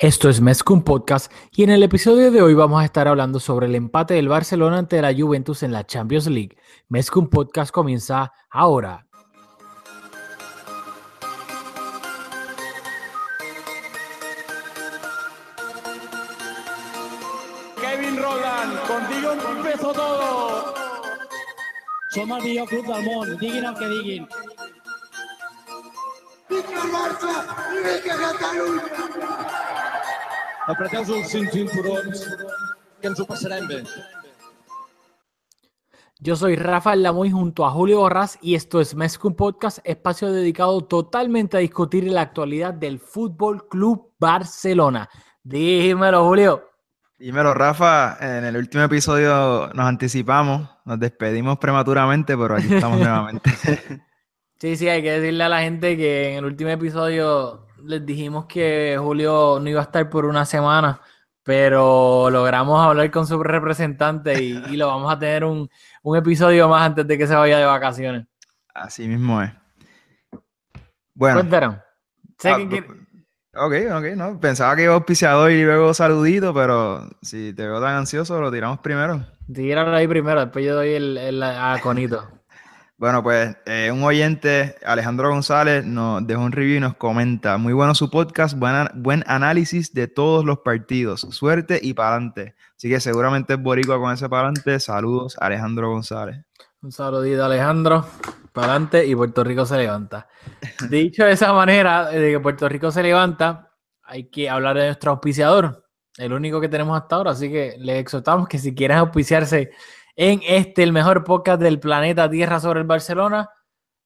Esto es Mezcum Podcast y en el episodio de hoy vamos a estar hablando sobre el empate del Barcelona ante la Juventus en la Champions League. Mezcum Podcast comienza ahora. Kevin Roland, contigo empezó todo. Som el millor club del món, diguin el que diguin. Apreteu-vos els cinc cinturons, que ens ho passarem bé. Yo soy Rafael Lamoy junto a Julio Borrás y esto es Mezcum Podcast, espacio dedicado totalmente a discutir la actualidad del Fútbol Club Barcelona. Dímelo, Julio. Dímelo, Rafa. En el último episodio nos anticipamos, nos despedimos prematuramente, pero aquí estamos nuevamente. Sí, sí, hay que decirle a la gente que en el último episodio les dijimos que Julio no iba a estar por una semana, pero logramos hablar con su representante y, y lo vamos a tener un, un episodio más antes de que se vaya de vacaciones. Así mismo es. Bueno, Cuéntanos. Sé ah, que quiere- ok, ok, no. Pensaba que iba auspiciador y luego saludito, pero si te veo tan ansioso, lo tiramos primero. tíralo ahí primero, después yo doy el, el a Conito. Bueno, pues eh, un oyente, Alejandro González, nos dejó un review y nos comenta, muy bueno su podcast, buena- buen análisis de todos los partidos, suerte y pa'lante. Así que seguramente es boricua con ese pa'lante. Saludos, Alejandro González. Un saludito, Alejandro. Para adelante y Puerto Rico se levanta. Dicho de esa manera, de que Puerto Rico se levanta, hay que hablar de nuestro auspiciador, el único que tenemos hasta ahora. Así que les exhortamos que si quieren auspiciarse en este, el mejor podcast del planeta Tierra sobre el Barcelona,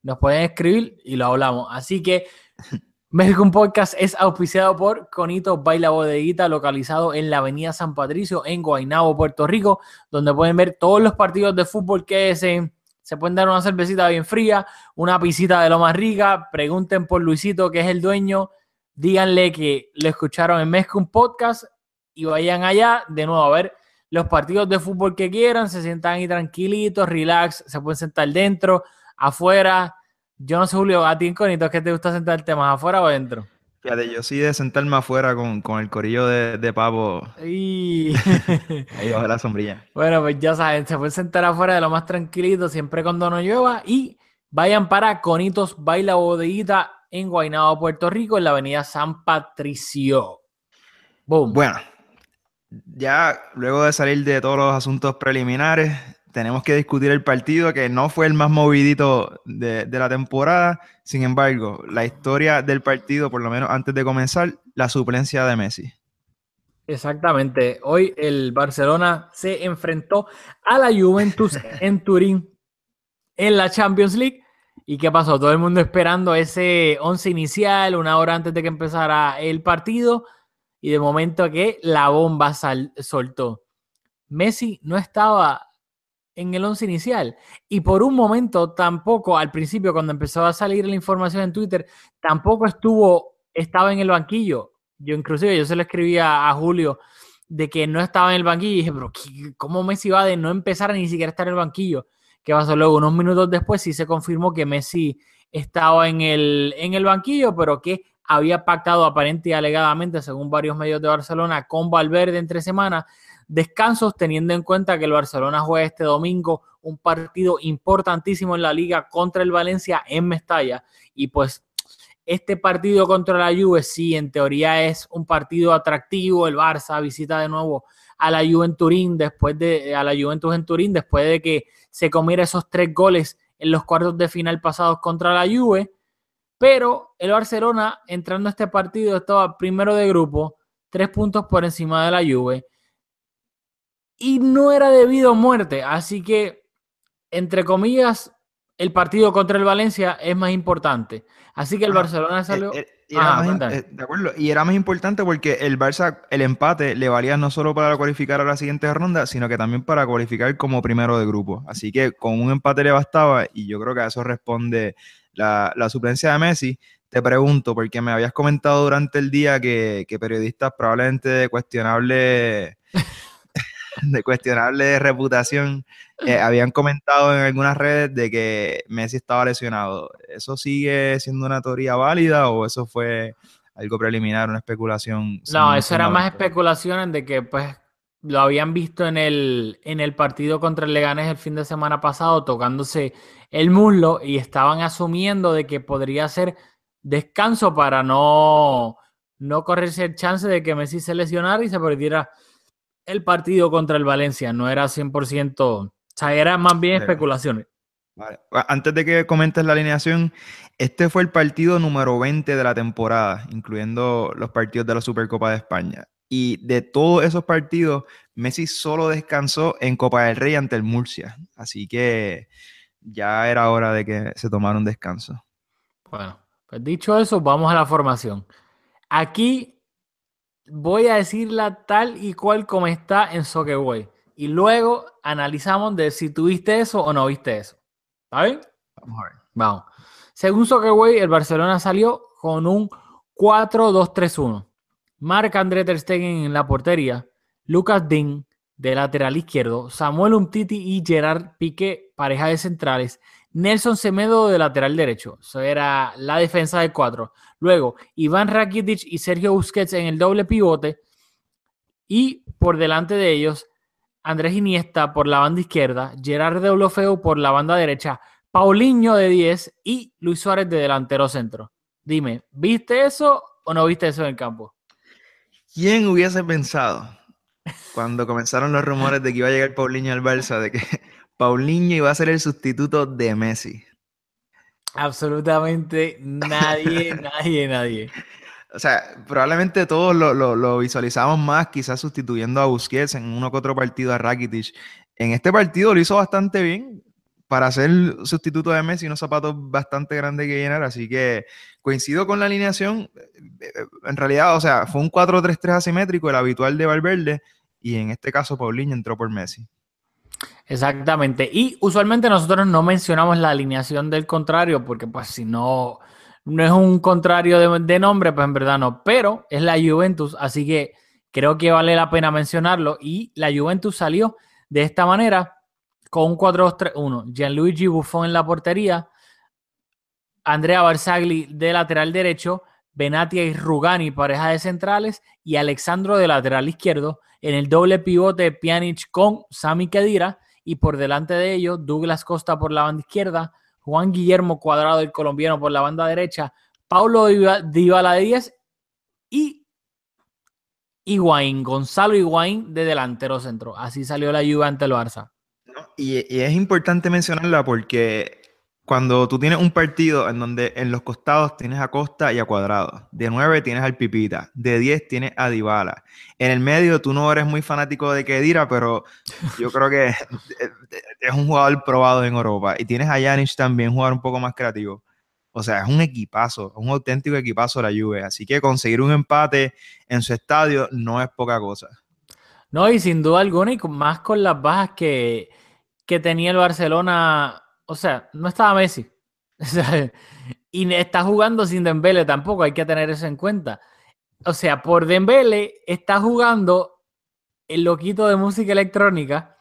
nos pueden escribir y lo hablamos. Así que México Podcast es auspiciado por Conito Baila Bodeguita, localizado en la Avenida San Patricio, en Guaynabo, Puerto Rico, donde pueden ver todos los partidos de fútbol que deseen. Se pueden dar una cervecita bien fría, una pisita de lo más rica. Pregunten por Luisito, que es el dueño. Díganle que lo escucharon en Mezcum Podcast y vayan allá de nuevo a ver los partidos de fútbol que quieran. Se sientan ahí tranquilitos, relax, se pueden sentar dentro, afuera. Yo no sé, Julio, a ti en Conito, ¿qué te gusta sentarte más, afuera o adentro? Fíjate, yo sí de sentarme afuera con, con el corillo de, de pavo Y... ahí bajo la sombrilla. Bueno, pues ya saben, se pueden sentar afuera de lo más tranquilito, siempre cuando no llueva. Y vayan para Conitos Baila Bodeguita en Guaynabo, Puerto Rico, en la avenida San Patricio. Boom. Bueno, ya luego de salir de todos los asuntos preliminares, tenemos que discutir el partido que no fue el más movidito de, de la temporada. Sin embargo, la historia del partido, por lo menos antes de comenzar, la suplencia de Messi. Exactamente. Hoy el Barcelona se enfrentó a la Juventus en Turín en la Champions League. ¿Y qué pasó? Todo el mundo esperando ese once inicial, una hora antes de que empezara el partido. Y de momento que la bomba sal- soltó. Messi no estaba en el once inicial. Y por un momento tampoco, al principio, cuando empezó a salir la información en Twitter, tampoco estuvo, estaba en el banquillo. Yo inclusive, yo se lo escribía a Julio de que no estaba en el banquillo y dije, pero ¿qué- ¿cómo Messi va de no empezar a ni siquiera estar en el banquillo? ¿Qué pasó luego? Unos minutos después sí se confirmó que Messi estaba en el, en el banquillo, pero que había pactado aparente y alegadamente, según varios medios de Barcelona, con Valverde entre semanas, descansos, teniendo en cuenta que el Barcelona juega este domingo un partido importantísimo en la liga contra el Valencia en Mestalla. Y pues este partido contra la Juve sí, en teoría es un partido atractivo. El Barça visita de nuevo a la Juve en Turín después de a la Juventus en Turín después de que se comiera esos tres goles en los cuartos de final pasados contra la Juve. Pero el Barcelona entrando a este partido estaba primero de grupo, tres puntos por encima de la Juve y no era debido a muerte. Así que, entre comillas, el partido contra el Valencia es más importante. Así que el. Barcelona salió... Eh, eh, y era Ajá, más im- cuéntame. eh, de acuerdo, y era más importante porque el Barça, el empate le valía no solo para cualificar a la siguiente ronda, sino que también para cualificar como primero de grupo. Así que con un empate le bastaba y yo creo que a eso responde la, la suplencia de Messi. Te pregunto, porque me habías comentado durante el día que, que periodistas probablemente de cuestionable, de cuestionable reputación eh, habían comentado en algunas redes de que Messi estaba lesionado. ¿Eso sigue siendo una teoría válida o eso fue algo preliminar, una especulación? No, eso era más especulaciones de que pues lo habían visto en el, en el partido contra el Leganés el fin de semana pasado tocándose el muslo y estaban asumiendo de que podría ser descanso para no, no correrse el chance de que Messi se lesionara y se perdiera el partido contra el Valencia. No era 100%, o sea, era más bien especulaciones. Vale. Antes de que comentes la alineación, este fue el partido número 20 de la temporada, incluyendo los partidos de la Supercopa de España. Y de todos esos partidos, Messi solo descansó en Copa del Rey ante el Murcia. Así que ya era hora de que se tomara un descanso. Bueno, pues dicho eso, vamos a la formación. Aquí voy a decirla tal y cual como está en Soccerway. Y luego analizamos de si tuviste eso o no viste eso. ¿Está bien? Vamos a ver. Vamos. Según Soccerway, el Barcelona salió con un 4-2-3-1. Marc André Ter Stegen en la portería, Lucas Dean de lateral izquierdo, Samuel Umtiti y Gerard Piqué, pareja de centrales, Nelson Semedo de lateral derecho. Eso era la defensa de cuatro. Luego, Iván Rakitic y Sergio Busquets en el doble pivote. Y por delante de ellos, Andrés Iniesta por la banda izquierda, Gerard Deulofeu por la banda derecha, Paulinho de 10 y Luis Suárez de delantero centro. Dime, ¿viste eso o no viste eso en el campo? ¿Quién hubiese pensado cuando comenzaron los rumores de que iba a llegar Paulinho al Barça, de que Paulinho iba a ser el sustituto de Messi? Absolutamente nadie, nadie, nadie. O sea, probablemente todos lo, lo- lo visualizamos más, quizás sustituyendo a Busquets en uno que otro partido a Rakitic. En este partido lo hizo bastante bien para ser sustituto de Messi, unos zapatos bastante grandes que llenar, así que coincido con la alineación. eh, En realidad, o sea, fue un 4-3-3 asimétrico, el habitual de Valverde, y en este caso Paulinho entró por Messi. Exactamente. Y usualmente nosotros no mencionamos la alineación del contrario, porque pues si no, no es un contrario de, de nombre, pues en verdad no. Pero es la Juventus, así que creo que vale la pena mencionarlo. Y la Juventus salió de esta manera con un 4-2-3-1. Gianluigi Buffon en la portería, Andrea Barzagli de lateral derecho, Benatia y Rugani, pareja de centrales, y Alexandro de lateral izquierdo. En el doble pivote, Pjanic con Sami Khedira, y por delante de ellos, Douglas Costa por la banda izquierda, Juan Guillermo Cuadrado, el colombiano, por la banda derecha, Paulo Dybala de 10 y Higuaín, Gonzalo Higuaín de delantero centro. Así salió la Juve ante el Barça. y es importante mencionarla porque cuando tú tienes un partido en donde en los costados tienes a Costa y a Cuadrado, de 9 tienes al Pipita, de 10 tienes a Dybala. En el medio tú no eres muy fanático de Kedira, pero yo creo que es un jugador probado en Europa. Y tienes a Janic también, un jugador un poco más creativo. O sea, es un equipazo, un auténtico equipazo la Juve. Así que conseguir un empate en su estadio no es poca cosa. No, y sin duda alguna, y más con las bajas que, que tenía el Barcelona. O sea, no estaba Messi. O sea, y está jugando sin Dembele tampoco, hay que tener eso en cuenta. O sea, por Dembele está jugando el loquito de música electrónica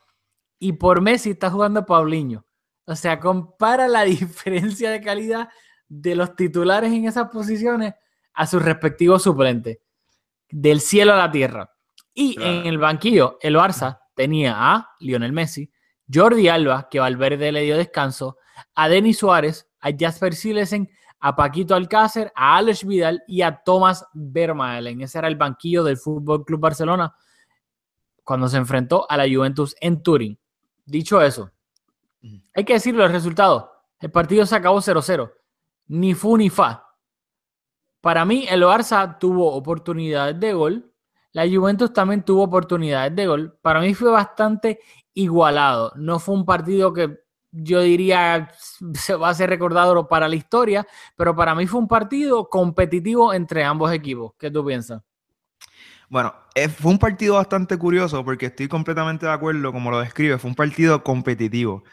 y por Messi está jugando Paulinho. O sea, compara la diferencia de calidad de los titulares en esas posiciones a sus respectivos suplentes. Del cielo a la tierra. Y Claro. en el banquillo, el Barça tenía a Lionel Messi, Jordi Alba, que Valverde le dio descanso, a Denis Suárez, a Jasper Silesen, a Paquito Alcácer, a Alex Vidal y a Thomas Vermaelen. Ese era el banquillo del Fútbol Club Barcelona cuando se enfrentó a la Juventus en Turín. Dicho eso, Ujú. hay que decir los resultados. El partido se acabó 0-0. Ni fu ni fa. Para mí, el Barça tuvo oportunidades de gol. La Juventus también tuvo oportunidades de gol. Para mí fue bastante igualado. No fue un partido que yo diría, se va a ser recordado para la historia, pero para mí fue un partido competitivo entre ambos equipos. ¿Qué tú piensas? Bueno, eh, fue un partido bastante curioso porque estoy completamente de acuerdo como lo describe, fue un partido competitivo.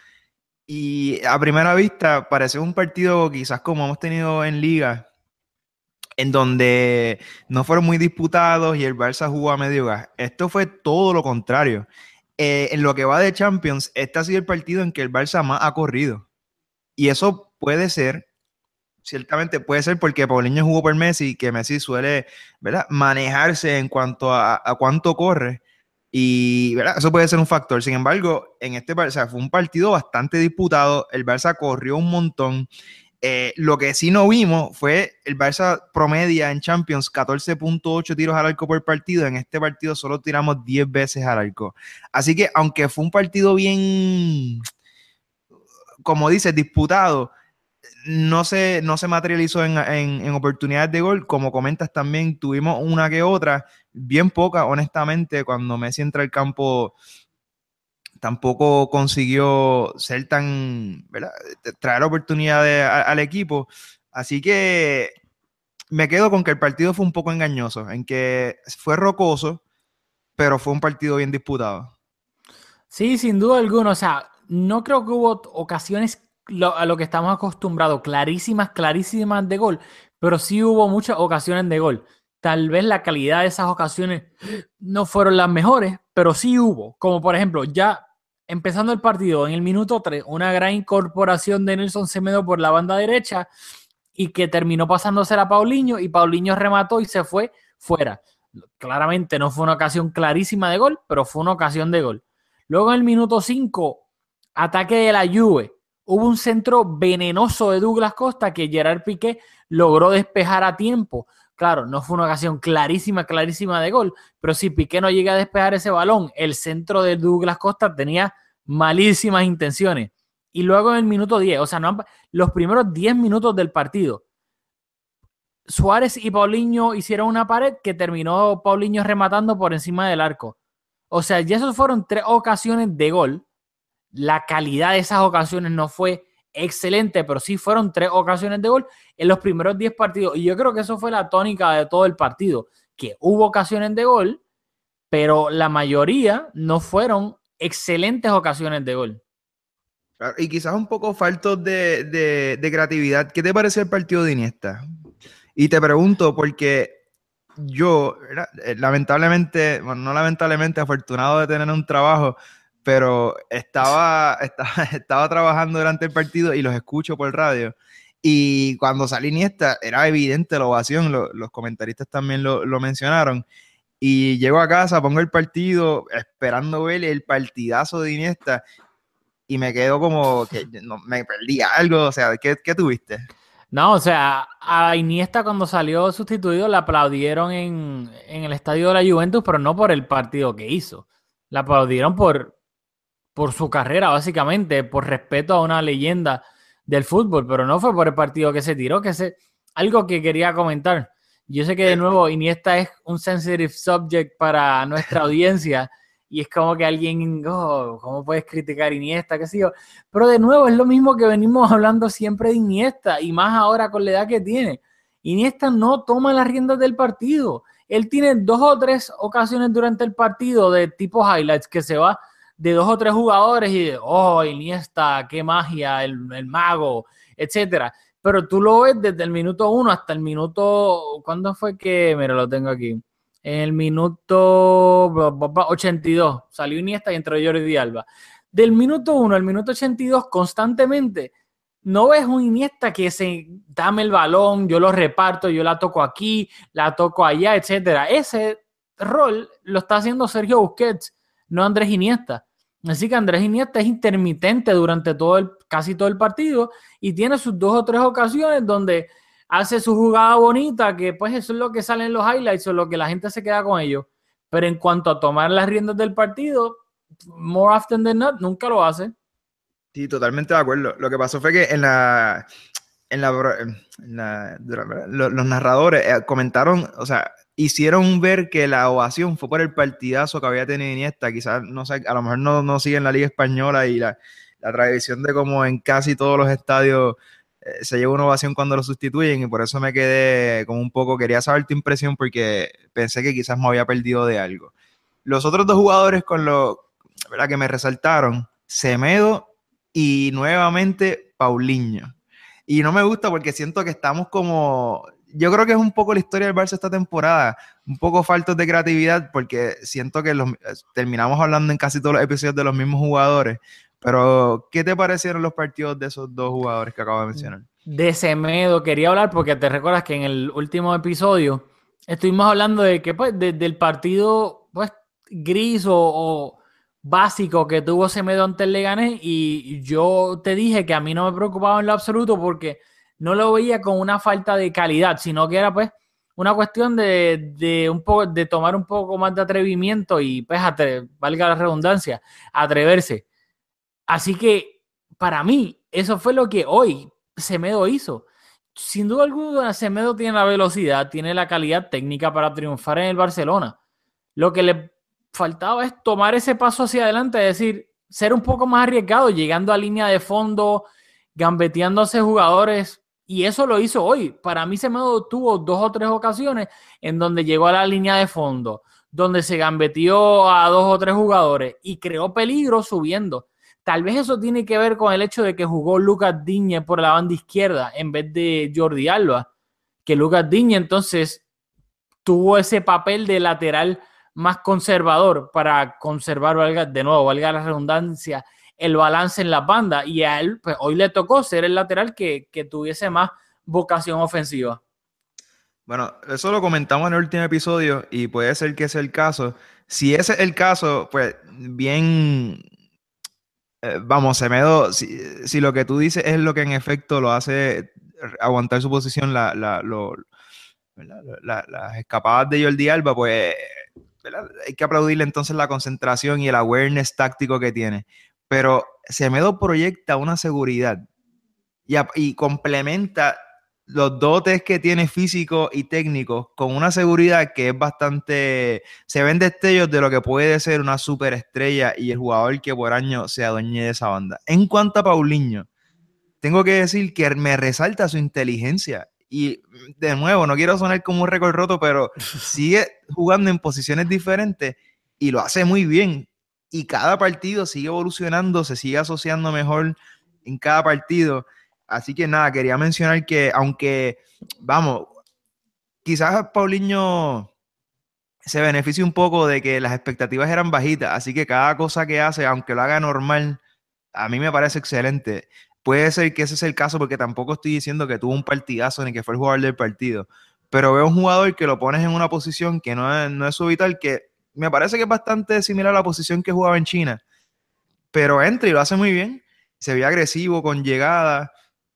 Y a primera vista parece un partido quizás como hemos tenido en liga, en donde no fueron muy disputados y el Barça jugó a medio gas. Esto fue todo lo contrario. Eh, en lo que va de Champions, este ha sido el partido en que el Barça más ha corrido. Y eso puede ser, ciertamente puede ser porque Paulinho jugó por Messi, que Messi suele ¿verdad? manejarse en cuanto a, a cuánto corre. Y eso puede ser un factor. Sin embargo, en este Barça fue un partido bastante disputado. El Barça corrió un montón. Eh, lo que sí no vimos fue el Barça promedia en Champions 14.8 tiros al arco por partido. En este partido solo tiramos 10 veces al arco. Así que, aunque fue un partido bien, como dices, disputado, no se, no se materializó en, en- en oportunidades de gol. Como comentas también, tuvimos una que otra, bien poca, honestamente, cuando Messi entra al campo tampoco consiguió ser tan, ¿verdad? traer oportunidades al equipo. Así que me quedo con que el partido fue un poco engañoso, en que fue rocoso, pero fue un partido bien disputado. Sí, sin duda alguna. O sea, no creo que hubo ocasiones a lo que estamos acostumbrados, clarísimas, clarísimas de gol, pero sí hubo muchas ocasiones de gol. Tal vez la calidad de esas ocasiones no fueron las mejores, pero sí hubo. Como por ejemplo, ya empezando el partido en el minuto 3, una gran incorporación de Nelson Semedo por la banda derecha y que terminó pasándose a Paulinho y Paulinho remató y se fue fuera. Claramente no fue una ocasión clarísima de gol, pero fue una ocasión de gol. Luego en el minuto 5, ataque de la Juve. Hubo un centro venenoso de Douglas Costa que Gerard Piqué logró despejar a tiempo. Claro, no fue una ocasión clarísima, clarísima de gol, pero si Piqué no llega a despejar ese balón, el centro de Douglas Costa tenía malísimas intenciones. Y luego en el minuto 10, o sea, los primeros 10 minutos del partido, Suárez y Paulinho hicieron una pared que terminó Paulinho rematando por encima del arco. O sea, ya esos fueron tres ocasiones de gol. La calidad de esas ocasiones no fue excelente, pero sí fueron tres ocasiones de gol en los primeros 10 partidos. Y yo creo que eso fue la tónica de todo el partido, que hubo ocasiones de gol, pero la mayoría no fueron excelentes ocasiones de gol. Claro, Y quizás un poco faltos de, de- creatividad. ¿Qué te pareció el partido de Iniesta? Y te pregunto porque yo. Eh, lamentablemente, bueno, no lamentablemente, afortunado de tener un trabajo, pero estaba, estaba, estaba trabajando durante el partido y los escucho por radio. Y cuando salí Iniesta, era evidente la ovación, lo- los comentaristas también lo, lo mencionaron. Y llego a casa, pongo el partido, esperando ver el partidazo de Iniesta, y me quedo como que no, me perdí algo. O sea, ¿qué, qué tuviste? No, o sea, a Iniesta cuando salió sustituido le aplaudieron en, en el estadio de la Juventus, pero no por el partido que hizo. Le aplaudieron por, por su carrera, básicamente, por respeto a una leyenda del fútbol, pero no fue por el partido que se tiró, que se... Algo que quería comentar. Yo sé que de nuevo Iniesta es un sensitive subject para nuestra audiencia y es como que alguien, oh, ¿cómo puedes criticar Iniesta? ¿Qué sé yo? Pero de nuevo es lo mismo que venimos hablando siempre de Iniesta y más ahora con la edad que tiene. Iniesta no toma las riendas del partido. Él tiene dos o tres ocasiones durante el partido de tipo highlights que se va de dos o tres jugadores y de, oh, Iniesta, qué magia, el, el mago, etcétera. Pero tú lo ves desde el minuto uno hasta el minuto, ¿cuándo fue que? Mira, lo tengo aquí. En el minuto bla, bla, bla, 82 salió Iniesta y entró Jordi Alba. Del minuto 1 al minuto 82 constantemente no ves un Iniesta que se dame el balón, yo lo reparto, yo la toco aquí, la toco allá, etcétera. Ese rol lo está haciendo Sergio Busquets, no Andrés Iniesta. Así que Andrés Iniesta es intermitente durante todo el, casi todo el partido y tiene sus dos o tres ocasiones donde hace su jugada bonita, que pues eso es lo que sale en los highlights o lo que la gente se queda con ellos. Pero en cuanto a tomar las riendas del partido, more often than not, nunca lo hace. Sí, totalmente de acuerdo. Lo que pasó fue que en la. En la, en los narradores eh, comentaron, o sea, hicieron ver que la ovación fue por el partidazo que había tenido Iniesta. Quizás, no sé, a lo mejor no, no siguen la Liga Española y la, la tradición de como en casi todos los estadios eh, se lleva una ovación cuando lo sustituyen y por eso me quedé como un poco, quería saber tu impresión porque pensé que quizás me había perdido de algo. Los otros dos jugadores con lo ¿verdad? que me resaltaron, Semedo y nuevamente Paulinho. Y no me gusta porque siento que estamos como, yo creo que es un poco la historia del Barça esta temporada, un poco faltos de creatividad porque siento que los, terminamos hablando en casi todos los episodios de los mismos jugadores. Pero, ¿qué te parecieron los partidos de esos dos jugadores que acabo de mencionar? De Semedo quería hablar porque te recuerdas que en el último episodio estuvimos hablando de que pues de- del partido pues gris o básico que tuvo Semedo ante el Leganés y yo te dije que a mí no me preocupaba en lo absoluto porque no lo veía con una falta de calidad, sino que era pues una cuestión de, de un poco de tomar un poco más de atrevimiento y pues valga la redundancia, atreverse. Así que para mí eso fue lo que hoy Semedo hizo. Sin duda alguna, Semedo tiene la velocidad, tiene la calidad técnica para triunfar en el Barcelona. Lo que le faltaba es tomar ese paso hacia adelante, es decir, ser un poco más arriesgado, llegando a línea de fondo, gambeteando a jugadores. Y eso lo hizo hoy. Para mí, Semedo tuvo dos o tres ocasiones en donde llegó a la línea de fondo, donde se gambeteó a dos o tres jugadores y creó peligro subiendo. Tal vez eso tiene que ver con el hecho de que jugó Lucas Diñe por la banda izquierda en vez de Jordi Alba, que Lucas Diñe entonces tuvo ese papel de lateral más conservador para conservar, valga, de nuevo, valga la redundancia, el balance en la banda. Y a él, pues hoy le tocó ser el lateral que, que tuviese más vocación ofensiva. Bueno, eso lo comentamos en el último episodio y puede ser que sea el caso. Si ese es el caso, pues bien, eh, vamos, Semedo, si, si lo que tú dices es lo que en efecto lo hace aguantar su posición, la, la- las escapadas de Jordi Alba, pues hay que aplaudirle entonces la concentración y el awareness táctico que tiene. Pero Semedo proyecta una seguridad y complementa los dotes que tiene físico y técnico con una seguridad que es bastante. Se ven destellos de lo que puede ser una superestrella y el jugador que por año se adueñe de esa banda. En cuanto a Paulinho, tengo que decir que me resalta su inteligencia. Y de nuevo, no quiero sonar como un récord roto, pero sigue jugando en posiciones diferentes y lo hace muy bien. Y cada partido sigue evolucionando, se sigue asociando mejor en cada partido. Así que nada, quería mencionar que aunque, vamos, quizás Paulinho se beneficia un poco de que las expectativas eran bajitas, así que cada cosa que hace, aunque lo haga normal, a mí me parece excelente. Puede ser que ese es el caso porque tampoco estoy diciendo que tuvo un partidazo ni que fue el jugador del partido, pero veo un jugador que lo pones en una posición que no es, no es su vital, que me parece que es bastante similar a la posición que jugaba en China, pero entra y lo hace muy bien, se ve agresivo, con llegada,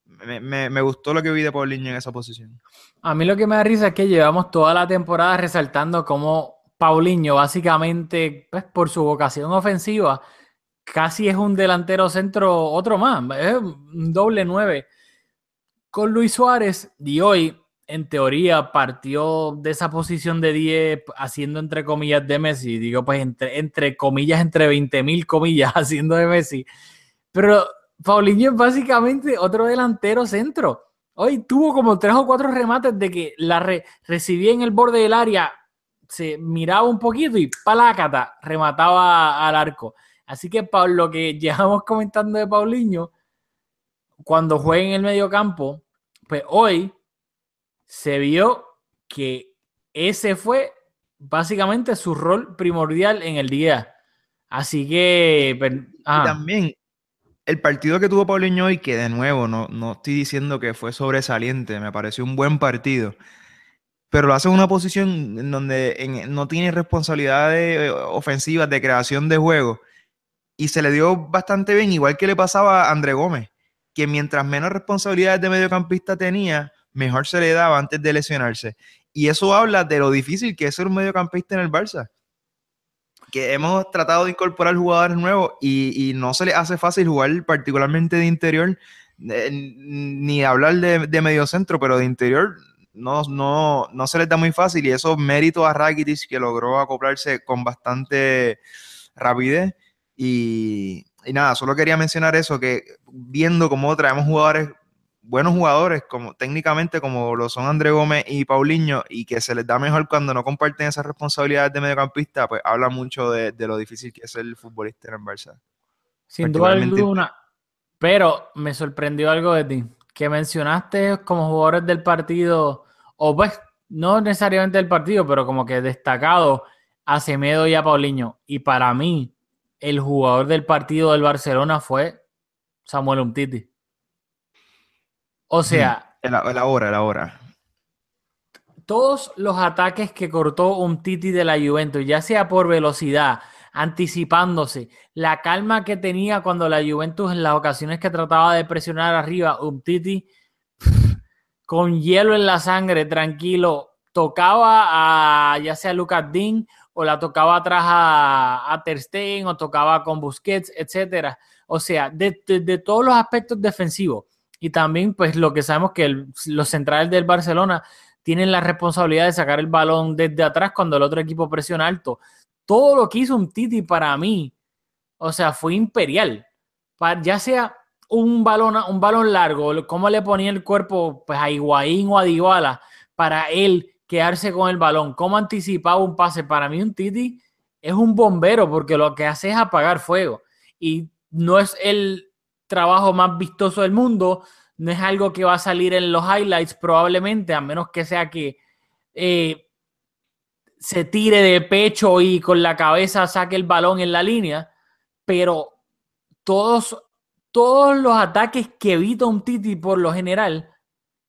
me, me- me gustó lo que vi de Paulinho en esa posición. A mí lo que me da risa es que llevamos toda la temporada resaltando cómo Paulinho, básicamente, pues, por su vocación ofensiva, casi es un delantero centro, otro más, es un doble nueve. Con Luis Suárez, y hoy, en teoría, partió de esa posición de 10, haciendo entre comillas de Messi, digo, pues entre, entre comillas, entre 20 mil comillas, haciendo de Messi. Pero Paulinho es básicamente otro delantero centro. Hoy tuvo como tres o cuatro remates de que la re- recibía en el borde del área, se miraba un poquito y palácata, remataba al arco. Así que pa- lo que llevamos comentando de Paulinho, cuando juega en el medio campo, pues hoy se vio que ese fue básicamente su rol primordial en el día. Así que... Y ah, también el partido que tuvo Paulinho hoy, que de nuevo no, no estoy diciendo que fue sobresaliente, me pareció un buen partido, pero lo hace en una posición en donde no tiene responsabilidades eh, ofensivas de creación de juego y se le dio bastante bien, igual que le pasaba a André Gómez, que mientras menos responsabilidades de mediocampista tenía, mejor se le daba antes de lesionarse. Y eso habla de lo difícil que es ser un mediocampista en el Barça que hemos tratado de incorporar jugadores nuevos y, y no se les hace fácil jugar particularmente de interior, eh, ni hablar de, de medio centro, pero de interior no, no, no se les da muy fácil y eso mérito a Rakitic que logró acoplarse con bastante rapidez y, y nada, solo quería mencionar eso, que viendo cómo traemos jugadores, buenos jugadores, como técnicamente como lo son André Gómez y Paulinho, y que se les da mejor cuando no comparten esas responsabilidades de mediocampista, pues habla mucho de, de lo difícil que es el futbolista en el Barça. Sin duda Particularmente- alguna. Pero me sorprendió algo de ti, que mencionaste como jugadores del partido, o pues, no necesariamente del partido, pero como que destacado a Semedo y a Paulinho. Y para mí, el jugador del partido del Barcelona fue Samuel Umtiti. O sea, El, el ahora, el ahora. todos los ataques que cortó un Titi de la Juventus, ya sea por velocidad, anticipándose, la calma que tenía cuando la Juventus en las ocasiones que trataba de presionar arriba, un Titi con hielo en la sangre, tranquilo, tocaba a ya sea Lucas Dean o la tocaba atrás a, a Ter o tocaba con Busquets, etcétera. O sea, de, de- todos los aspectos defensivos y también pues lo que sabemos que los centrales del Barcelona tienen la responsabilidad de sacar el balón desde atrás cuando el otro equipo presiona alto. Todo lo que hizo un Titi para mí, o sea, fue imperial. Ya sea un balón, un balón largo, cómo le ponía el cuerpo pues, a Higuaín o a Dybala para él quedarse con el balón, cómo anticipaba un pase. Para mí un Titi es un bombero porque lo que hace es apagar fuego y no es el trabajo más vistoso del mundo, no es algo que va a salir en los highlights probablemente, a menos que sea que eh, se tire de pecho y con la cabeza saque el balón en la línea, pero todos, todos los ataques que evita un Titi por lo general,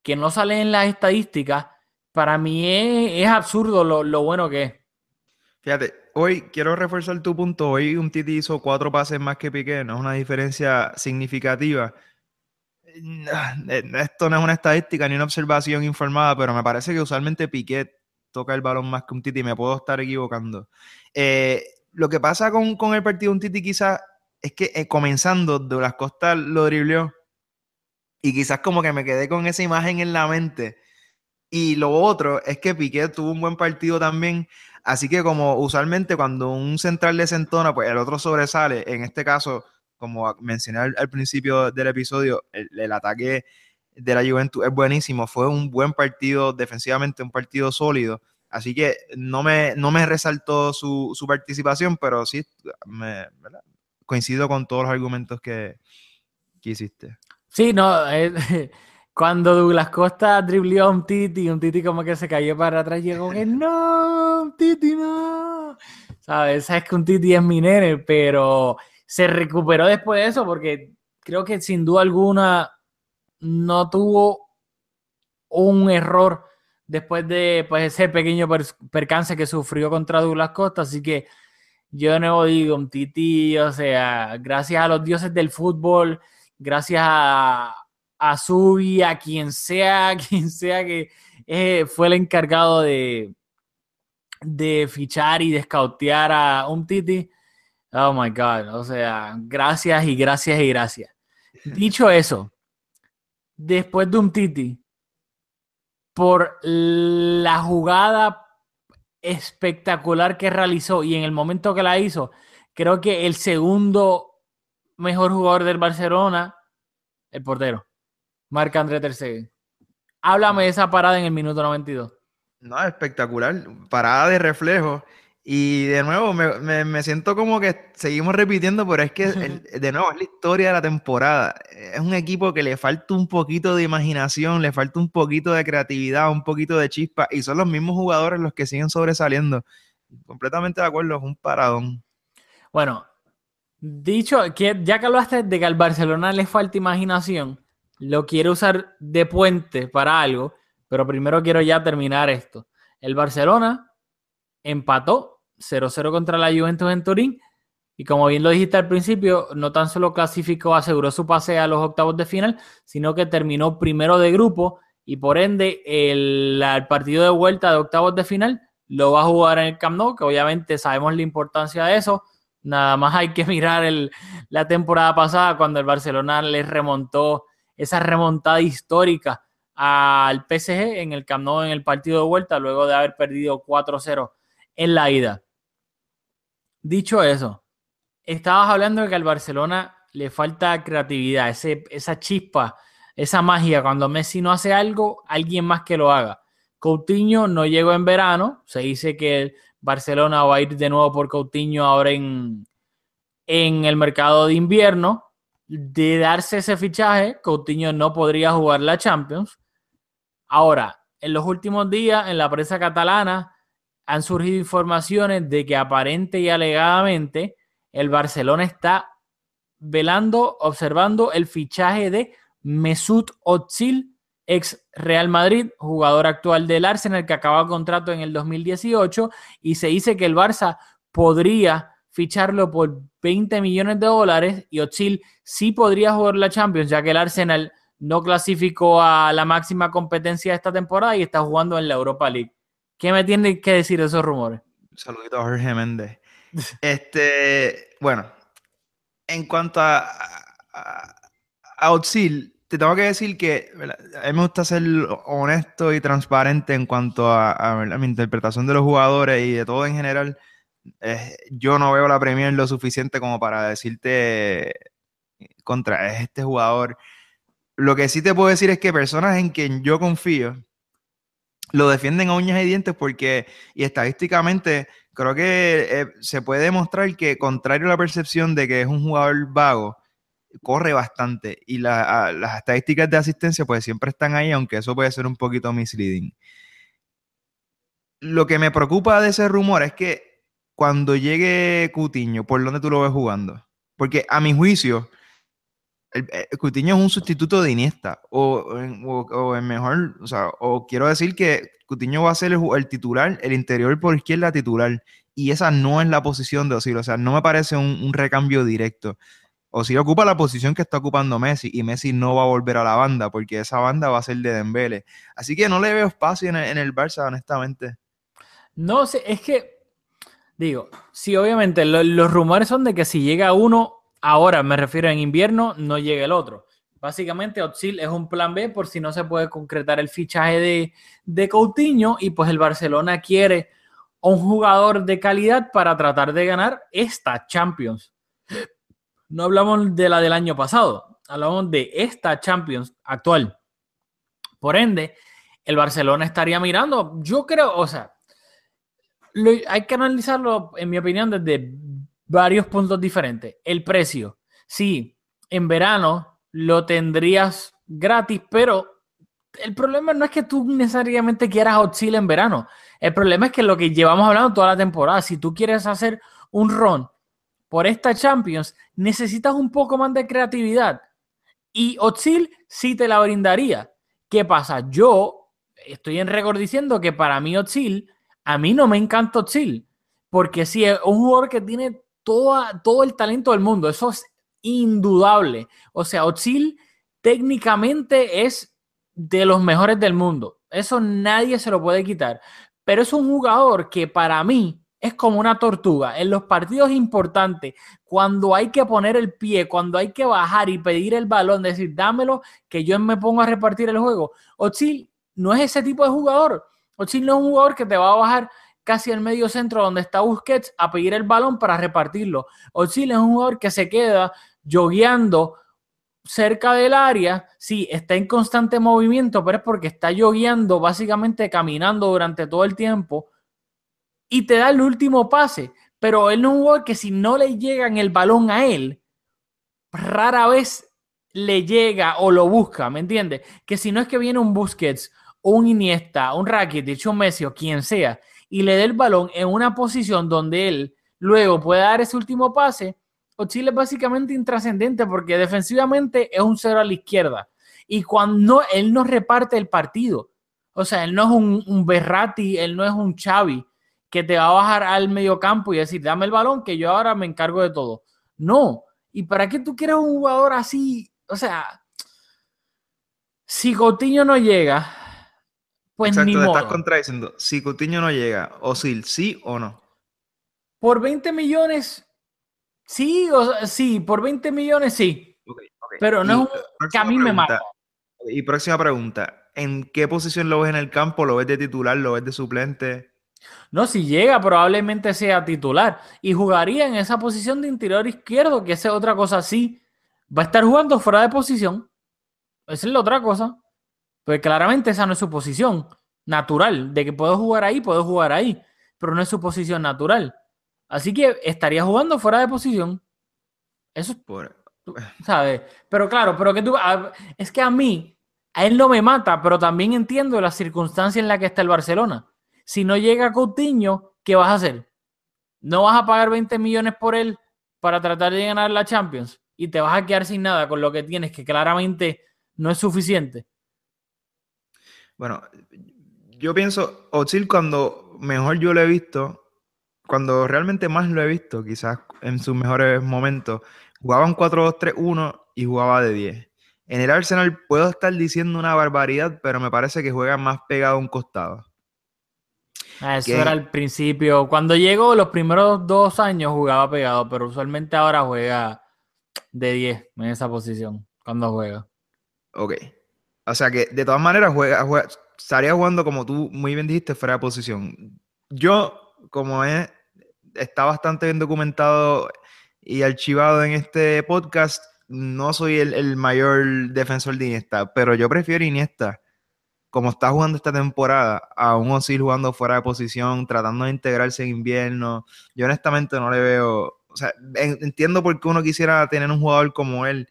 que no salen en las estadísticas, para mí es, es absurdo lo, lo bueno que es. Fíjate, hoy quiero reforzar tu punto. Hoy un Titi hizo cuatro pases más que Piqué, no es una diferencia significativa. Eh, Esto no es una estadística ni una observación informada, pero me parece que usualmente Piqué toca el balón más que un Titi. Me puedo estar equivocando. Eh, lo que pasa con, con el partido de un Titi quizás es que eh, comenzando, Douglas Costa lo dribleó y quizás como que me quedé con esa imagen en la mente. Y lo otro es que Piqué tuvo un buen partido también. Así que como usualmente cuando un central desentona, pues el otro sobresale. En este caso, como mencioné al, principio del episodio, el, el ataque de la Juventus es buenísimo. Fue un buen partido defensivamente, un partido sólido. Así que no me, no me resaltó su, su participación, pero sí me, coincido con todos los argumentos que, que hiciste. Sí, no, eh, cuando Douglas Costa dribleó a un Titi, un Titi como que se cayó para atrás llegó que no, un Titi no. ¿Sabes? Sabes que un Titi es mi nene, pero se recuperó después de eso porque creo que sin duda alguna no tuvo un error después de pues, ese pequeño per- percance que sufrió contra Douglas Costa. Así que yo de nuevo digo, un Titi, o sea, gracias a los dioses del fútbol, gracias a, a Subi, a quien sea, quien sea que eh, fue el encargado de, de fichar y de a un Titi. Oh my God, o sea, gracias y gracias y gracias. Dicho eso, después de un Titi, por la jugada espectacular que realizó y en el momento que la hizo, creo que el segundo mejor jugador del Barcelona, el portero, Marc André Ter Stegen. Háblame de esa parada en el minuto 92. No, espectacular. Parada de reflejo. Y de nuevo, me, me- me siento como que seguimos repitiendo, pero es que, el- de nuevo, es la historia de la temporada. Es un equipo que le falta un poquito de imaginación, le falta un poquito de creatividad, un poquito de chispa, y son los mismos jugadores los que siguen sobresaliendo. Completamente de acuerdo, es un paradón. Bueno, dicho que ya que hablaste de que al Barcelona le falta imaginación, lo quiero usar de puente para algo, pero primero quiero ya terminar esto. El Barcelona empató 0-0 contra la Juventus en Turín y como bien lo dijiste al principio, no tan solo clasificó, aseguró su pase a los octavos de final, sino que terminó primero de grupo y por ende el, partido de vuelta de octavos de final lo va a jugar en el Camp Nou, que obviamente sabemos la importancia de eso. Nada más hay que mirar la temporada pasada cuando el Barcelona le remontó esa remontada histórica al PSG en el Camp en el partido de vuelta, luego de haber perdido 4-0 en la ida. Dicho eso, estabas hablando de que al Barcelona le falta creatividad, ese, esa chispa, esa magia. Cuando Messi no hace algo, alguien más que lo haga. Coutinho no llegó en verano. Se dice que el Barcelona va a ir de nuevo por Coutinho ahora en, en el mercado de invierno. De darse ese fichaje, Coutinho no podría jugar la Champions. Ahora, en los últimos días, en la prensa catalana, han surgido informaciones de que aparente y alegadamente el Barcelona está velando, observando el fichaje de Mesut Özil, ex Real Madrid, jugador actual del Arsenal que acaba contrato en el 2018 y se dice que el Barça podría ficharlo por 20 millones de dólares y Özil sí podría jugar la Champions ya que el Arsenal no clasificó a la máxima competencia de esta temporada y está jugando en la Europa League. ¿Qué me tiene que decir de esos rumores? Saludito a Jorge Méndez. Este, bueno, en cuanto a, a, a Özil, te tengo que decir que ¿verdad? a mí me gusta ser honesto y transparente en cuanto a, mi interpretación de los jugadores y de todo en general. Yo no veo la Premier lo suficiente como para decirte contra es este jugador. Lo que sí te puedo decir es que personas en quien yo confío lo defienden a uñas y dientes porque, y estadísticamente, creo que eh, se puede demostrar que, contrario a la percepción de que es un jugador vago, corre bastante y las estadísticas de asistencia pues siempre están ahí, aunque eso puede ser un poquito misleading. Lo que me preocupa de ese rumor es que cuando llegue Cutiño, ¿por dónde tú lo ves jugando? Porque a mi juicio, el, el Coutinho es un sustituto de Iniesta, o, o, o mejor, o sea, o quiero decir que Coutinho va a ser el, titular, el interior por izquierda titular, y esa no es la posición de Osil, o sea, no me parece un, un recambio directo. Osil ocupa la posición que está ocupando Messi, y Messi no va a volver a la banda, porque esa banda va a ser de Dembele. Así que no le veo espacio en el, en el Barça, honestamente. No sé, es que, digo, sí, obviamente, lo, los rumores son de que si llega uno, Ahora me refiero en invierno, no llega el otro. Básicamente, Otsil es un plan B por si no se puede concretar el fichaje de, de Coutinho y pues el Barcelona quiere un jugador de calidad para tratar de ganar esta Champions. No hablamos de la del año pasado, hablamos de esta Champions actual. Por ende, el Barcelona estaría mirando, yo creo, o sea, hay que analizarlo, en mi opinión, desde varios puntos diferentes. El precio. Sí, en verano lo tendrías gratis, pero el problema no es que tú necesariamente quieras Otzil en verano. El problema es que lo que llevamos hablando toda la temporada, si tú quieres hacer un run por esta Champions, necesitas un poco más de creatividad. Y Otzil sí te la brindaría. ¿Qué pasa? Yo estoy en récord diciendo que para mí Otzil, a mí no me encanta Otzil. Porque sí, es un jugador que tiene toda, todo el talento del mundo. Eso es indudable. O sea, Otzil técnicamente es de los mejores del mundo. Eso nadie se lo puede quitar. Pero es un jugador que para mí es como una tortuga. En los partidos importantes, cuando hay que poner el pie, cuando hay que bajar y pedir el balón, decir, dámelo, que yo me pongo a repartir el juego. Otzil no es ese tipo de jugador. Otzil no es un jugador que te va a bajar casi al medio centro donde está Busquets a pedir el balón para repartirlo. Otzil es un jugador que se queda yogueando cerca del área, sí, está en constante movimiento, pero es porque está yogueando, básicamente caminando durante todo el tiempo y te da el último pase. Pero él no es un jugador que si no le llegan el balón a él, rara vez le llega o lo busca, ¿me entiendes? Que si no es que viene un Busquets, un Iniesta, un Rakitic, un Messi o quien sea, y le dé el balón en una posición donde él luego puede dar ese último pase, Chile es básicamente intrascendente porque defensivamente es un cero a la izquierda. Y cuando él no reparte el partido, o sea, él no es un, un Berrati, él no es un Xavi que te va a bajar al medio campo y decir, dame el balón que yo ahora me encargo de todo. No. ¿Y para qué tú quieres un jugador así? O sea, si Coutinho no llega, pues Exacto, ni te modo. estás contradiciendo. Si Coutinho no llega, Osil, ¿sí o no? Por 20 millones, sí, o, sí, por 20 millones sí. Okay, okay. Pero no Y, es un que a mí me mata. Y próxima pregunta. ¿En qué posición lo ves en el campo? ¿Lo ves de titular? ¿Lo ves de suplente? No, si llega, probablemente sea titular y jugaría en esa posición de interior izquierdo, que esa es otra cosa así. Va a estar jugando fuera de posición. Esa es la otra cosa. Pues claramente esa no es su posición natural. De que puedo jugar ahí, puedo jugar ahí. Pero no es su posición natural. Así que estaría jugando fuera de posición. Eso es Por- ¿sabes? Pero claro, pero que tú, es que a mí, a él no me mata, pero también entiendo las circunstancias en las que está el Barcelona. Si no llega Coutinho, ¿qué vas a hacer? ¿No vas a pagar 20 millones por él para tratar de ganar la Champions? Y te vas a quedar sin nada con lo que tienes, que claramente no es suficiente. Bueno, yo pienso, Ozil cuando mejor yo lo he visto, cuando realmente más lo he visto, quizás en sus mejores momentos, jugaba un 4-2-3-1 y jugaba de 10. En el Arsenal puedo estar diciendo una barbaridad, pero me parece que juega más pegado a un costado. Ah, Eso ¿Qué? era al principio. Cuando llegó, los primeros dos años jugaba pegado, pero usualmente ahora juega de 10 en esa posición, cuando juega. Ok. O sea que de todas maneras juega, estaría jugando como tú muy bien dijiste, fuera de posición. Yo, como es, está bastante bien documentado y archivado en este podcast, no soy el, el mayor defensor de Iniesta, pero yo prefiero Iniesta, como está jugando esta temporada, a un Ozil jugando fuera de posición, tratando de integrarse en invierno. Yo honestamente no le veo, o sea, en- entiendo por qué uno quisiera tener un jugador como él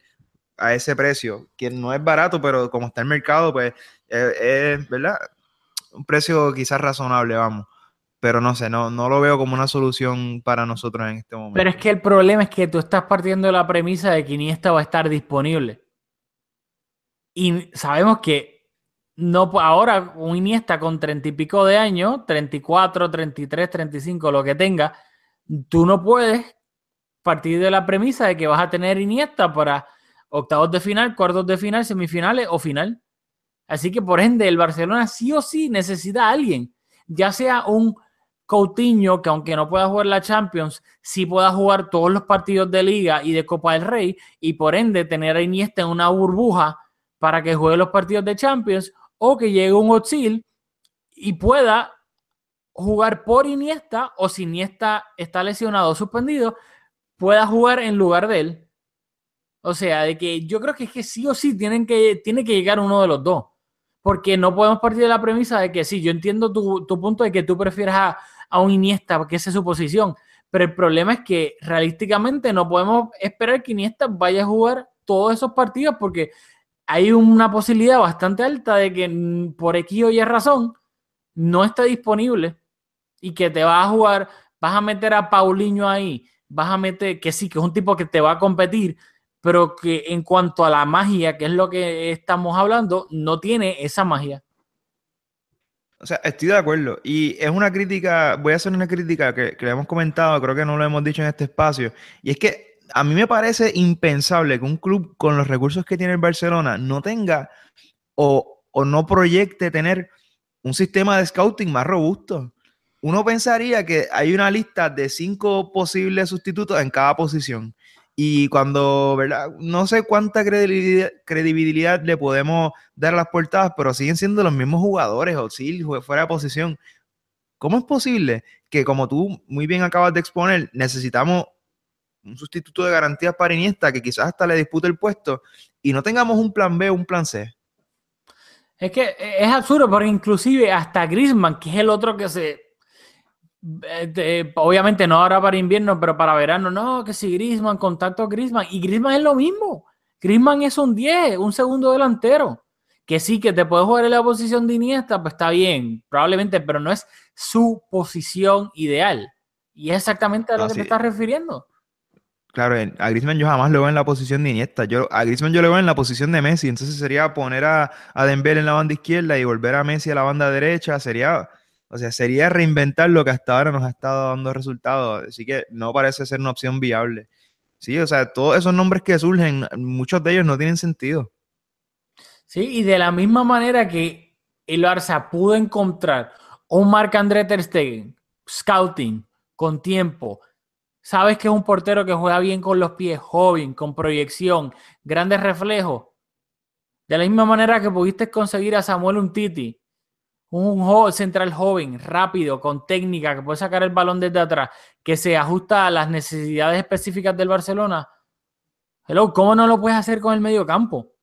a ese precio, que no es barato, pero como está el mercado, pues eh, es, ¿verdad? Un precio quizás razonable, vamos. Pero no sé, no, no lo veo como una solución para nosotros en este momento. Pero es que el problema es que tú estás partiendo de la premisa de que Iniesta va a estar disponible. Y sabemos que no ahora un Iniesta con treinta y pico de años, 34, 33, 35, lo que tenga, tú no puedes partir de la premisa de que vas a tener Iniesta para octavos de final, cuartos de final, semifinales o final. Así que por ende el Barcelona sí o sí necesita a alguien, ya sea un Coutinho que aunque no pueda jugar la Champions, sí pueda jugar todos los partidos de Liga y de Copa del Rey y por ende tener a Iniesta en una burbuja para que juegue los partidos de Champions o que llegue un Ozil y pueda jugar por Iniesta o si Iniesta está lesionado o suspendido, pueda jugar en lugar de él. O sea, de que yo creo que es que sí o sí tienen que, tiene que llegar uno de los dos. Porque no podemos partir de la premisa de que sí, yo entiendo tu, tu punto de que tú prefieres a, a un Iniesta porque esa es su posición. Pero el problema es que realísticamente no podemos esperar que Iniesta vaya a jugar todos esos partidos porque hay una posibilidad bastante alta de que por X o Y razón no esté disponible y que te vas a jugar, vas a meter a Paulinho ahí, vas a meter, que sí, que es un tipo que te va a competir, pero que en cuanto a la magia, que es lo que estamos hablando, no tiene esa magia. O sea, estoy de acuerdo. Y es una crítica, voy a hacer una crítica que, que le hemos comentado, creo que no lo hemos dicho en este espacio. Y es que a mí me parece impensable que un club con los recursos que tiene el Barcelona no tenga o, o no proyecte tener un sistema de scouting más robusto. Uno pensaría que hay una lista de cinco posibles sustitutos en cada posición. Y cuando, ¿verdad? No sé cuánta credibilidad, le podemos dar a las portadas, pero siguen siendo los mismos jugadores, o sí, fuera de posición. ¿Cómo es posible que, como tú muy bien acabas de exponer, necesitamos un sustituto de garantías para Iniesta que quizás hasta le dispute el puesto y no tengamos un plan B o un plan C? Es que es absurdo, porque inclusive hasta Griezmann, que es el otro que se... eh, de- obviamente no ahora para invierno, pero para verano, no, que si Griezmann, contacto a Griezmann, y Griezmann es lo mismo. Griezmann es un 10, un segundo delantero. Que sí, que te puede jugar en la posición de Iniesta, pues está bien, probablemente, pero no es su posición ideal. Y es exactamente a lo No, que sí. te estás refiriendo. Claro, a Griezmann yo jamás lo veo en la posición de Iniesta. Yo, a Griezmann yo lo veo en la posición de Messi. Entonces sería poner a, a Dembélé en la banda izquierda y volver a Messi a la banda derecha. Sería, o sea, sería reinventar lo que hasta ahora nos ha estado dando resultados. Así que no parece ser una opción viable. Sí, o sea, todos esos nombres que surgen, muchos de ellos no tienen sentido. Sí, y de la misma manera que el Barça pudo encontrar un Marc-André Ter Stegen, scouting, con tiempo, sabes que es un portero que juega bien con los pies, joven, con proyección, grandes reflejos. De la misma manera que pudiste conseguir a Samuel Untiti, un central joven, rápido, con técnica, que puede sacar el balón desde atrás, que se ajusta a las necesidades específicas del Barcelona. Hello, ¿cómo no lo puedes hacer con el medio campo?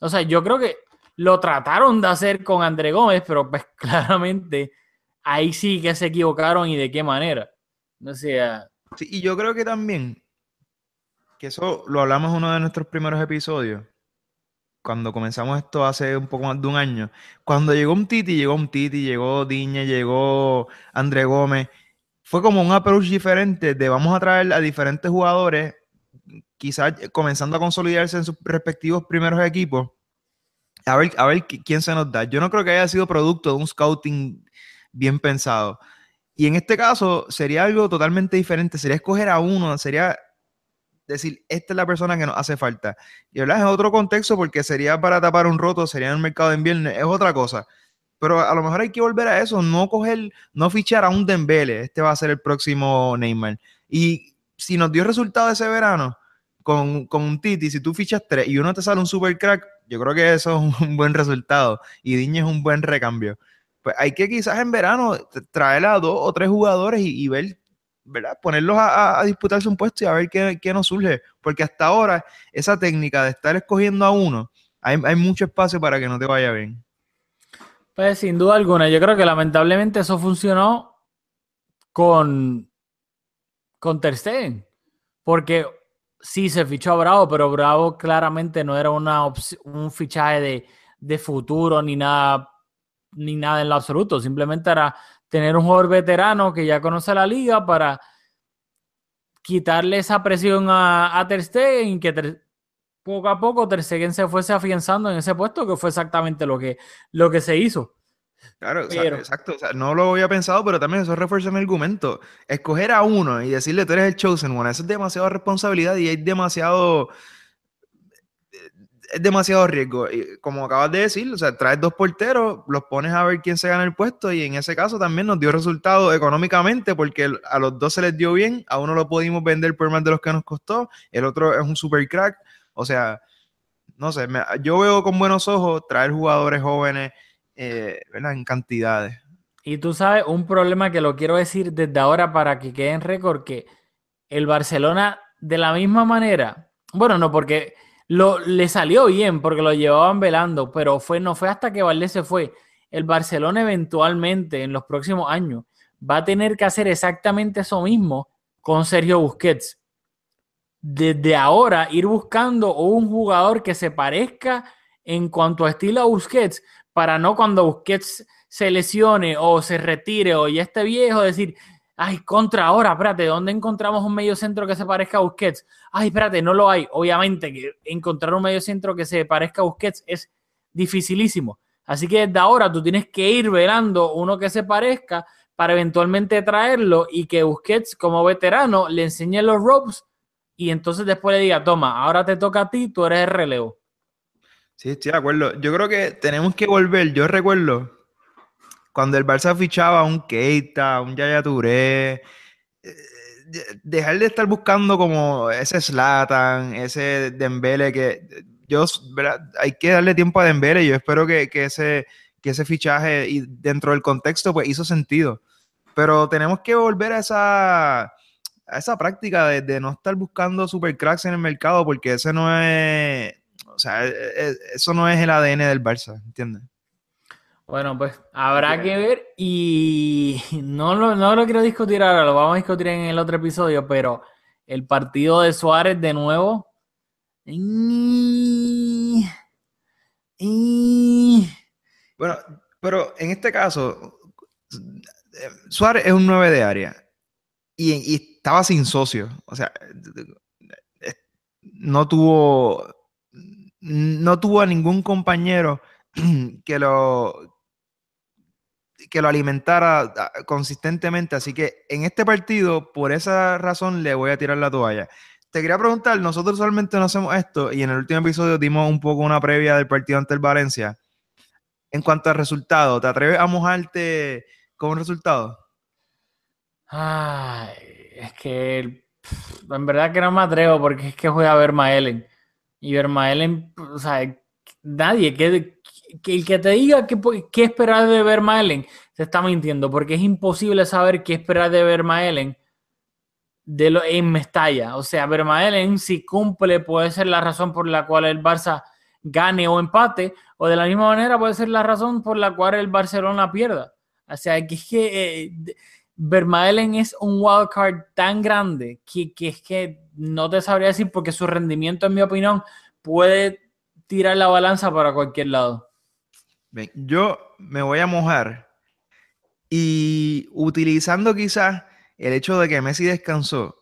O sea, yo creo que lo trataron de hacer con André Gómez, pero pues claramente ahí sí que se equivocaron y de qué manera. O sea, Sí, y yo creo que también, que eso lo hablamos en uno de nuestros primeros episodios, cuando comenzamos esto hace un poco más de un año. Cuando llegó un Titi, llegó un Titi, llegó Diñe, llegó André Gómez. Fue como un approach diferente de vamos a traer a diferentes jugadores, quizás comenzando a consolidarse en sus respectivos primeros equipos. A ver, a ver qui- quién se nos da. Yo no creo que haya sido producto de un scouting bien pensado. Y en este caso sería algo totalmente diferente. Sería escoger a uno, sería decir, esta es la persona que nos hace falta. Y verdad, es otro contexto porque sería para tapar un roto, sería en el mercado de invierno, es otra cosa. Pero a lo mejor hay que volver a eso, no coger, no fichar a un Dembele. Este va a ser el próximo Neymar. Y si nos dio resultado ese verano con, con un Titi, si tú fichas tres y uno te sale un super crack, yo creo que eso es un buen resultado. Y Diñe es un buen recambio pues hay que quizás en verano tra- traer a dos o tres jugadores y ver, ¿verdad? Ponerlos a, disputarse un puesto y a ver qué, qué nos surge. Porque hasta ahora, esa técnica de estar escogiendo a uno, hay, mucho espacio para que no te vaya bien. Pues sin duda alguna, yo creo que lamentablemente eso funcionó con, con Ter Stegen, porque sí se fichó a Bravo, pero Bravo claramente no era una un fichaje de, de futuro ni nada, ni nada en lo absoluto, simplemente era tener un jugador veterano que ya conoce la liga para quitarle esa presión a, a Ter Stegen y que Ter- poco a poco Ter Stegen se fuese afianzando en ese puesto, que fue exactamente lo que, lo que se hizo. Claro, Pero- exacto. o sea, no lo había pensado, pero también eso refuerza mi argumento. Escoger a uno y decirle tú eres el chosen one, eso es demasiada responsabilidad y hay demasiado. Es demasiado riesgo. Y como acabas de decir, o sea, traes dos porteros, los pones a ver quién se gana el puesto y en ese caso también nos dio resultado económicamente porque a los dos se les dio bien, a uno lo pudimos vender por más de los que nos costó, el otro es un super crack. O sea, no sé, yo veo con buenos ojos traer jugadores jóvenes eh, en cantidades. Y tú sabes, un problema que lo quiero decir desde ahora para que quede en récord, que el Barcelona de la misma manera, bueno, no, porque lo, le salió bien, porque lo llevaban velando, pero fue, no fue hasta que Valdés se fue. El Barcelona eventualmente, en los próximos años, va a tener que hacer exactamente eso mismo con Sergio Busquets. Desde ahora, ir buscando un jugador que se parezca en cuanto a estilo a Busquets, para no cuando Busquets se lesione o se retire o ya esté viejo, decir, ay, contra ahora, espérate, ¿dónde encontramos un medio centro que se parezca a Busquets? Ay, espérate, no lo hay. Obviamente que encontrar un medio centro que se parezca a Busquets es dificilísimo. Así que desde ahora tú tienes que ir velando uno que se parezca para eventualmente traerlo y que Busquets como veterano le enseñe los ropes y entonces después le diga, toma, ahora te toca a ti, tú eres el relevo. Sí, estoy de acuerdo. Yo creo que tenemos que volver. Yo recuerdo cuando el Barça fichaba a un Keita, a un Yaya Touré, eh, de- dejar de estar buscando como ese Zlatan, ese Dembele que yo, ¿verdad? hay que darle tiempo a Dembele. Yo espero que, que ese, que ese fichaje y dentro del contexto pues hizo sentido. Pero tenemos que volver a esa, a esa práctica de, de no estar buscando super cracks en el mercado porque ese no es, o sea, e- e- eso no es el ADN del Barça, ¿entiendes? Bueno, pues habrá que ver y no lo, no lo quiero discutir ahora, lo vamos a discutir en el otro episodio, pero el partido de Suárez de nuevo. Y- y- Bueno, pero en este caso, Suárez es un 9 de área y, y estaba sin socio, o sea, no tuvo, no tuvo a ningún compañero que lo que lo alimentara ah, consistentemente, así que en este partido, por esa razón, le voy a tirar la toalla. Te quería preguntar, nosotros usualmente no hacemos esto y en el último episodio dimos un poco una previa del partido ante el Valencia. En cuanto al resultado, ¿te atreves a mojarte con un resultado? Ay, es que en verdad que no me atrevo porque es que juega Vermaelen. Y Vermaelen, o sea, nadie, ¿qué, que el que te diga qué, qué esperar de Vermaelen se está mintiendo, porque es imposible saber qué esperar de Vermaelen de lo, en Mestalla. O sea, Vermaelen, si cumple, puede ser la razón por la cual el Barça gane o empate, o de la misma manera puede ser la razón por la cual el Barcelona pierda. O sea, que es que eh, Vermaelen es un wildcard tan grande que, que es que no te sabría decir porque su rendimiento, en mi opinión, puede tirar la balanza para cualquier lado. Yo me voy a mojar y utilizando quizás el hecho de que Messi descansó,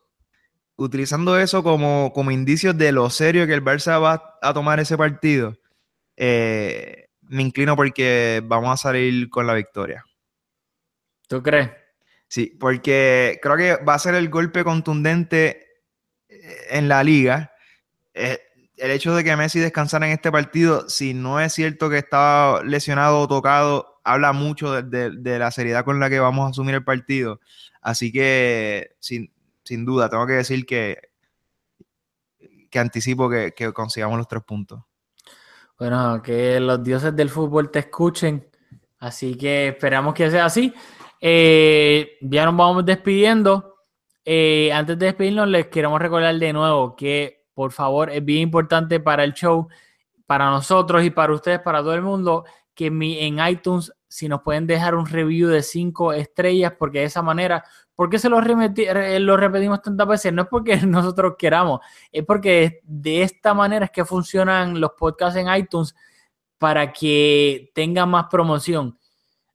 utilizando eso como, como indicios de lo serio que el Barça va a tomar ese partido, eh, me inclino porque vamos a salir con la victoria. ¿Tú crees? Sí, porque creo que va a ser el golpe contundente eh, en la liga. Eh, el hecho de que Messi descansara en este partido, si no es cierto que estaba lesionado o tocado, habla mucho de, la seriedad con la que vamos a asumir el partido. Así que, sin, sin duda, tengo que decir que, que anticipo que, que consigamos los tres puntos. Bueno, que los dioses del fútbol te escuchen. Así que esperamos que sea así. Eh, ya nos vamos despidiendo. Eh, antes de despedirnos, les queremos recordar de nuevo que, por favor, es bien importante para el show, para nosotros y para ustedes, para todo el mundo, que mi, en iTunes, si nos pueden dejar un review de cinco estrellas, porque de esa manera, ¿por qué se lo, remeti- re- lo repetimos tantas veces? No es porque nosotros queramos, es porque de esta manera es que funcionan los podcasts en iTunes para que tengan más promoción.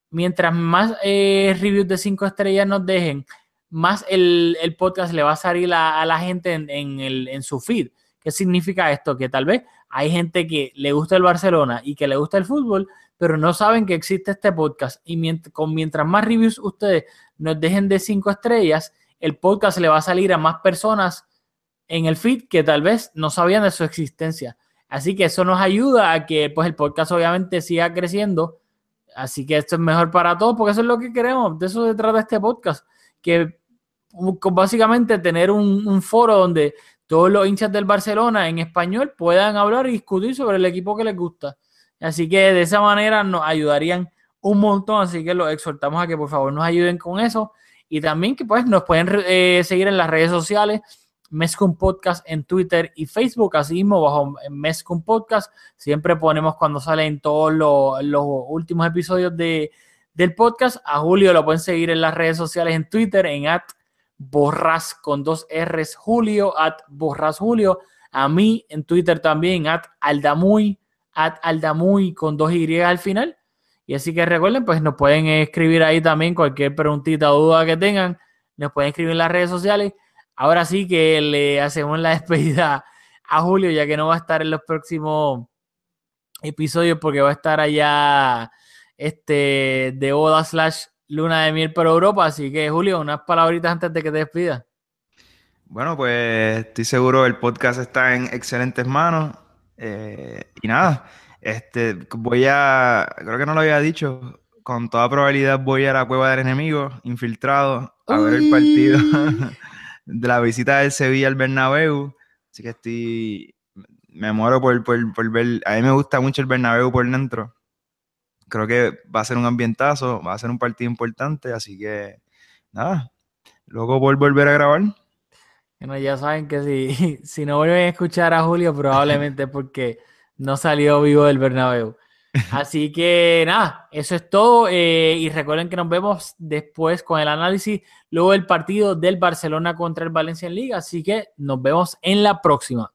Mientras más eh, reviews de cinco estrellas nos dejen, más el, el podcast le va a salir a, la gente en, el- en su feed. ¿Qué significa esto? Que tal vez hay gente que le gusta el Barcelona y que le gusta el fútbol, pero no saben que existe este podcast. Y mient- con, mientras más reviews ustedes nos dejen de cinco estrellas, el podcast le va a salir a más personas en el feed que tal vez no sabían de su existencia. Así que eso nos ayuda a que pues, el podcast obviamente siga creciendo. Así que esto es mejor para todos porque eso es lo que queremos. De eso se trata este podcast. Que básicamente tener un, foro donde todos los hinchas del Barcelona en español puedan hablar y discutir sobre el equipo que les gusta. Así que de esa manera nos ayudarían un montón. Así que los exhortamos a que por favor nos ayuden con eso. Y también que pues nos pueden eh, seguir en las redes sociales. Mezcum Podcast en Twitter y Facebook, así mismo bajo Mezcum Podcast. Siempre ponemos cuando salen todos los últimos episodios de, del podcast. A Julio lo pueden seguir en las redes sociales en Twitter, en at borras con dos R's Julio, at borras Julio. A mí en Twitter también, at aldamuy, at aldamuy con dos Y al final. Y así que recuerden, pues nos pueden escribir ahí también cualquier preguntita o duda que tengan. Nos pueden escribir en las redes sociales. Ahora sí que le hacemos la despedida a Julio, ya que no va a estar en los próximos episodios porque va a estar allá este, de boda slash luna de miel por Europa. Así que, Julio, unas palabritas antes de que te despidas. Bueno, pues estoy seguro el podcast está en excelentes manos. eh, y nada, este, voy a, creo que no lo había dicho, con toda probabilidad voy a la cueva del enemigo, infiltrado, a ver el partido de la visita del Sevilla al Bernabéu. Así que estoy, me muero por, por, por ver, a mí me gusta mucho el Bernabéu por dentro. Creo que va a ser un ambientazo, va a ser un partido importante, así que nada, luego por volver a grabar. Bueno, ya saben que si, si no vuelven a escuchar a Julio, probablemente porque no salió vivo del Bernabéu. Así que nada, eso es todo. eh, y recuerden que nos vemos después con el análisis, luego el partido del Barcelona contra el Valencia en Liga. Así que nos vemos en la próxima.